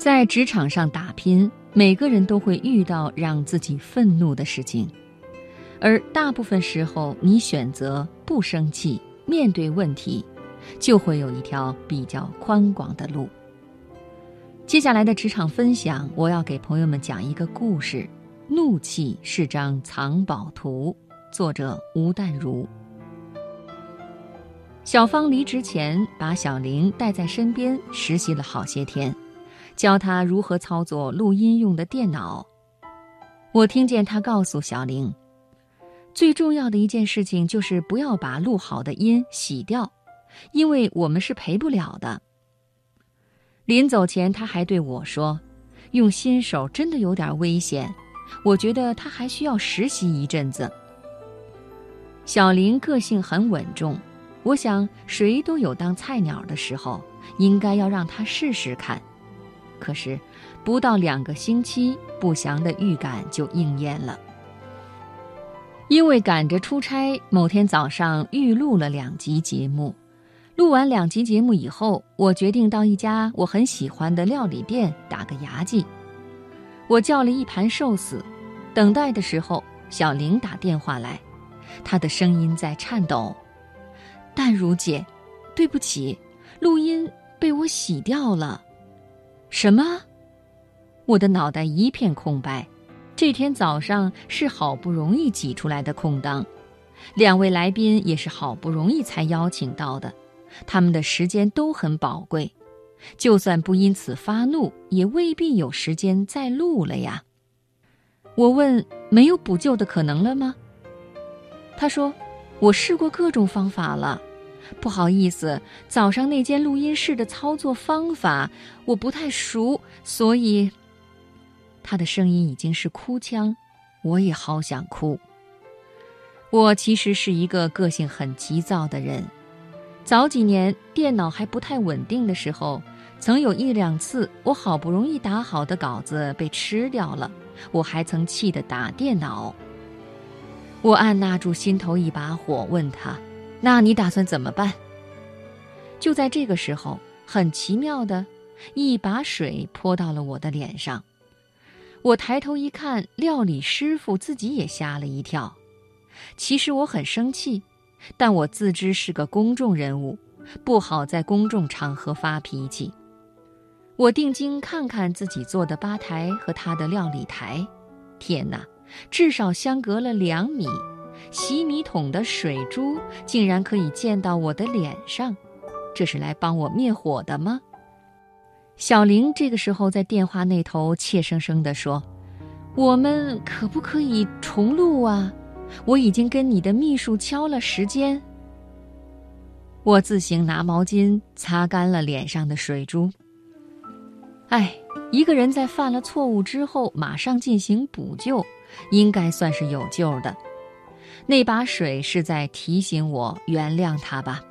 在职场上打拼，每个人都会遇到让自己愤怒的事情，而大部分时候，你选择不生气，面对问题，就会有一条比较宽广的路。接下来的职场分享，我要给朋友们讲一个故事，《怒气是张藏宝图》，作者吴淡如。小芳离职前，把小玲带在身边实习了好些天。教他如何操作录音用的电脑。我听见他告诉小玲，最重要的一件事情就是不要把录好的音洗掉，因为我们是赔不了的。临走前，他还对我说：“用新手真的有点危险，我觉得他还需要实习一阵子。”小玲个性很稳重，我想谁都有当菜鸟的时候，应该要让他试试看。可是，不到两个星期，不祥的预感就应验了。因为赶着出差，某天早上预录了两集节目。录完两集节目以后，我决定到一家我很喜欢的料理店打个牙祭。我叫了一盘寿司。等待的时候，小玲打电话来，她的声音在颤抖：“淡如姐，对不起，录音被我洗掉了。”什么？我的脑袋一片空白。这天早上是好不容易挤出来的空档，两位来宾也是好不容易才邀请到的，他们的时间都很宝贵，就算不因此发怒，也未必有时间再录了呀。我问：没有补救的可能了吗？他说：我试过各种方法了。不好意思，早上那间录音室的操作方法我不太熟，所以他的声音已经是哭腔，我也好想哭。我其实是一个个性很急躁的人，早几年电脑还不太稳定的时候，曾有一两次我好不容易打好的稿子被吃掉了，我还曾气得打电脑。我按捺住心头一把火，问他。那你打算怎么办？就在这个时候，很奇妙的，一把水泼到了我的脸上。我抬头一看，料理师傅自己也吓了一跳。其实我很生气，但我自知是个公众人物，不好在公众场合发脾气。我定睛看看自己坐的吧台和他的料理台，天哪，至少相隔了两米。洗米桶的水珠竟然可以溅到我的脸上，这是来帮我灭火的吗？小玲这个时候在电话那头怯生生地说：“我们可不可以重录啊？我已经跟你的秘书敲了时间。”我自行拿毛巾擦干了脸上的水珠。哎，一个人在犯了错误之后马上进行补救，应该算是有救的。那把水是在提醒我原谅他吧。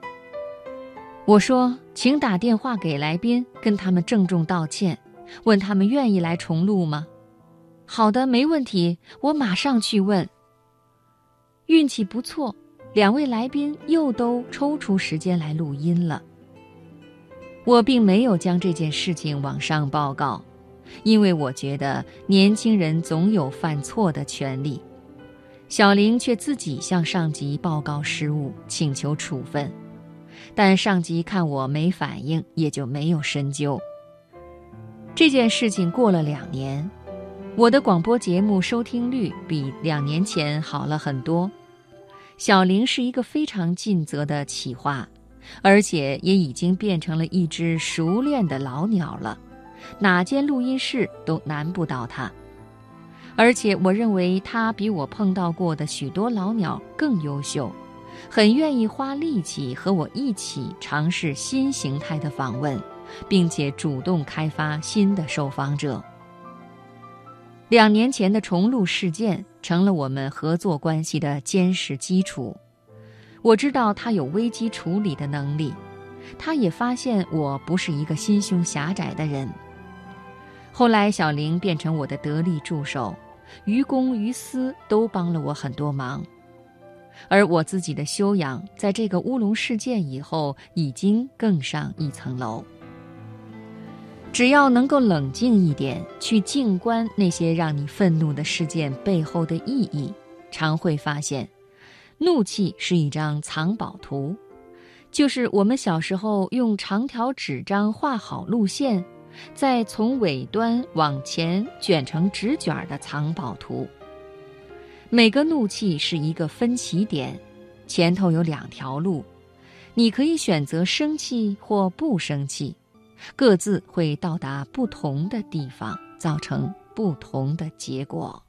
我说：“请打电话给来宾，跟他们郑重道歉，问他们愿意来重录吗？”好的，没问题，我马上去问。运气不错，两位来宾又都抽出时间来录音了。我并没有将这件事情往上报告，因为我觉得年轻人总有犯错的权利。小玲却自己向上级报告失误，请求处分，但上级看我没反应，也就没有深究。这件事情过了两年，我的广播节目收听率比两年前好了很多。小玲是一个非常尽责的企划，而且也已经变成了一只熟练的老鸟了，哪间录音室都难不倒她。而且我认为他比我碰到过的许多老鸟更优秀，很愿意花力气和我一起尝试新形态的访问，并且主动开发新的受访者。两年前的重录事件成了我们合作关系的坚实基础。我知道他有危机处理的能力，他也发现我不是一个心胸狭窄的人。后来，小玲变成我的得力助手。于公于私都帮了我很多忙，而我自己的修养在这个乌龙事件以后已经更上一层楼。只要能够冷静一点，去静观那些让你愤怒的事件背后的意义，常会发现，怒气是一张藏宝图，就是我们小时候用长条纸张画好路线。再从尾端往前卷成直卷的藏宝图。每个怒气是一个分歧点，前头有两条路，你可以选择生气或不生气，各自会到达不同的地方，造成不同的结果。